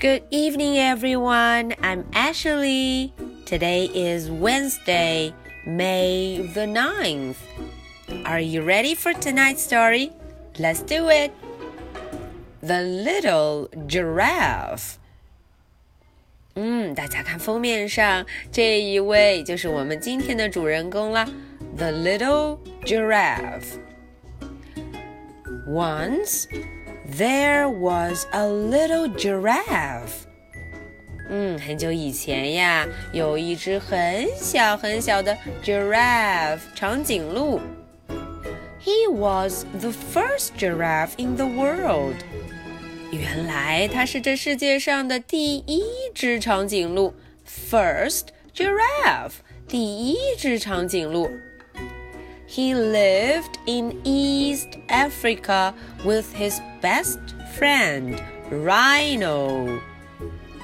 Good evening, everyone. I'm Ashley. Today is Wednesday, May the 9th. Are you ready for tonight's story? Let's do it. The Little Giraffe. 嗯，大家看封面上这一位就是我们今天的主人公啦，The Little Giraffe. Once there was a little giraffe. 嗯，很久以前呀，有一只很小很小的 giraffe 长颈鹿。He was the first giraffe in the world. 原来它是这世界上的第一只长颈鹿，first giraffe，第一只长颈鹿。He lived in East Africa with his best friend Rhino.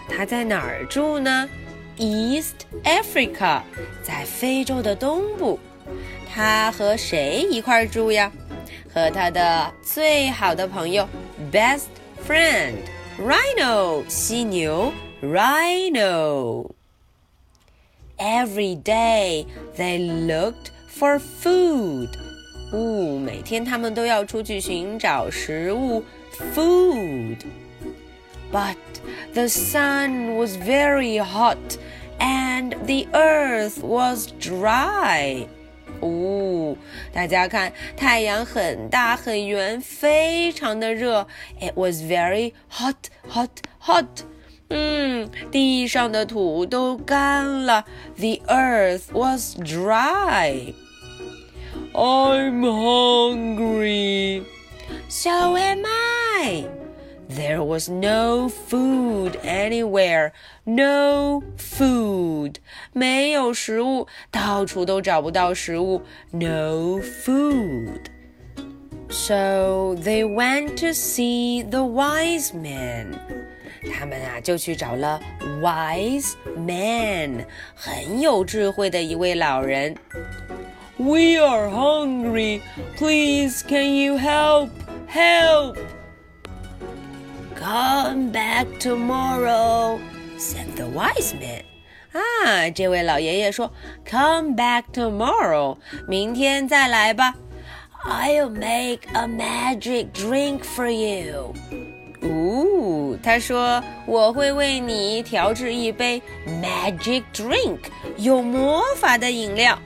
他在哪儿住呢？East Africa，在非洲的东部。他和谁一块住呀？和他的最好的朋友 best friend rhino 犀牛 rhino. Every day they looked for food. 呜，每天他们都要出去寻找食物 food. But the sun was very hot and the earth was dry. 哦，大家看，太阳很大很圆，非常的热。It was very hot, hot, hot. 嗯，地上的土都干了。The earth was dry. I'm hungry. So am I. There was no food anywhere. No food. 没有食物，到处都找不到食物。No food. So they went to see the wise men. 他们啊就去找了 wise man，很有智慧的一位老人。 We are hungry. Please, can you help? Help! Come back tomorrow, said the wise man. 啊，这位老爷爷说，Come back tomorrow，明天再来吧。I'll make a magic drink for you. 哦，他说我会为你调制一杯 magic drink，有魔法的饮料。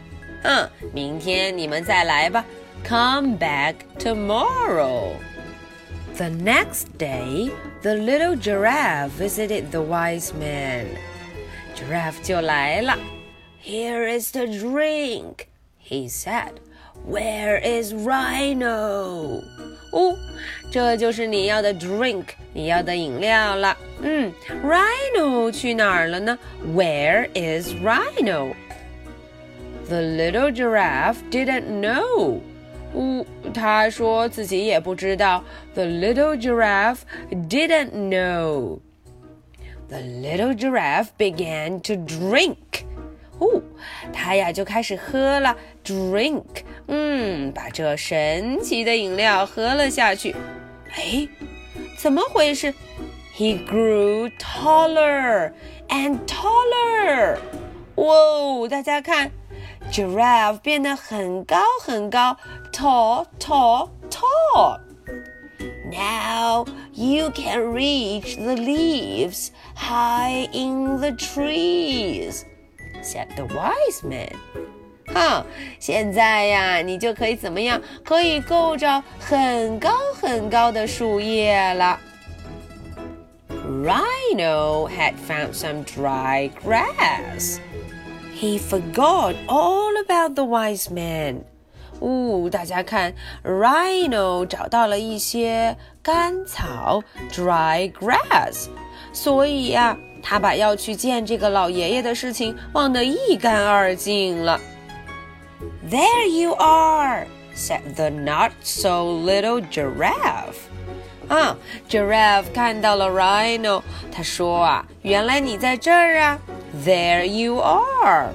嗯，明天你们再来吧。Come back tomorrow. The next day, the little giraffe visited the wise man. Giraffe 就来了。Here is the drink, he said. Where is Rhino? 哦，这就是你要的 drink，你要的饮料了。嗯，Rhino 去哪儿了呢？Where is Rhino? The little giraffe didn't know. 呜，他说自己也不知道。The little giraffe didn't know. The little giraffe began to drink. 哦，他呀就开始喝了 drink，嗯，把这神奇的饮料喝了下去。哎，怎么回事？He grew taller and taller. 哇，大家看。 Giraffe 变得很高很高，tall, tall, tall. Now you can reach the leaves high in the trees, said the wise man. 哈，现在呀，你就可以怎么样？可以够着很高很高的树叶了。Rhino had found some dry grass. He forgot all about the wise man. 呜、哦，大家看，Rhino 找到了一些干草 （dry grass），所以呀、啊，他把要去见这个老爷爷的事情忘得一干二净了。There you are, said the not so little giraffe. 啊，Giraffe 看到了 Rhino，他说啊，原来你在这儿啊。 There you are。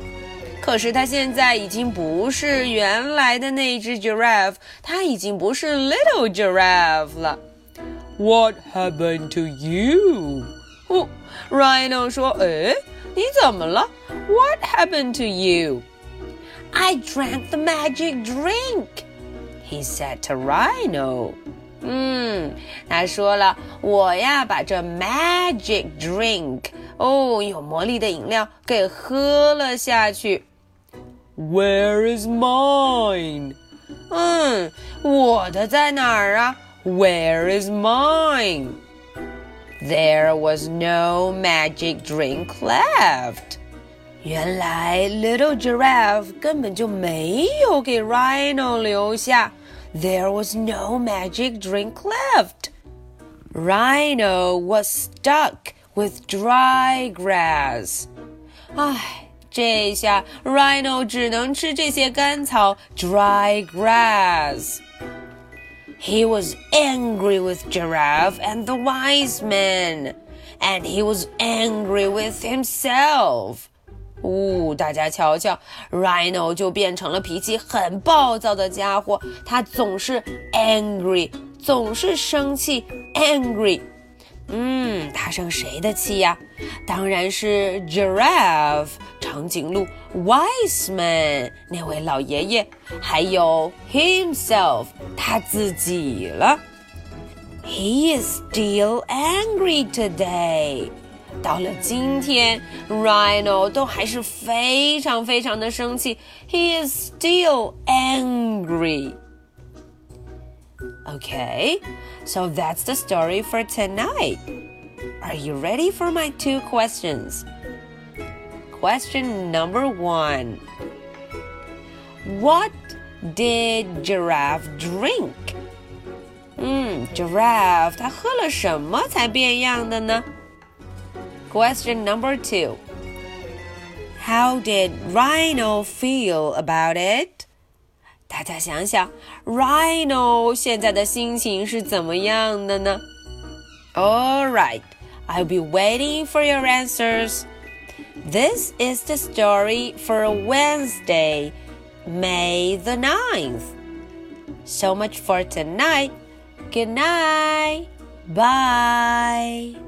可是它现在已经不是原来的那只 giraffe，它已经不是 little giraffe 了。What happened to you? 哦，Rhino 说：“哎，你怎么了？What happened to you?” I drank the magic drink, he said to Rhino. 嗯，他说了，我呀把这 magic drink 哦，有魔力的饮料给喝了下去。Where is mine？嗯，我的在哪儿啊？Where is mine? There was no magic drink left. 原来 Little Giraffe 根本就没有给 Rhino 留下。 There was no magic drink left. Rhino was stuck with dry grass. 唉，这下 Rhino 只能吃这些干草 dry grass. He was angry with Giraffe and the wise men, and he was angry with himself. 呜、哦，大家瞧瞧，Rhino 就变成了脾气很暴躁的家伙，他总是 angry，总是生气，angry。嗯，他生谁的气呀？当然是 Giraffe 长颈鹿，Wiseman 那位老爷爷，还有 himself 他自己了。He is still angry today. 到了今天，Rhino 都还是非常非常的生气。He is still angry. Okay, so that's the story for tonight. Are you ready for my two questions? Question number one What did Giraffe drink? 嗯，Giraffe 他喝了什么才变样的呢 ？Question number two How did Rhino feel about it? 大家想想，Rhino 现在的心情是怎么样的呢？All right, I'll be waiting for your answers. This is the story for Wednesday, May the 9th. So much for tonight. Good night. Bye.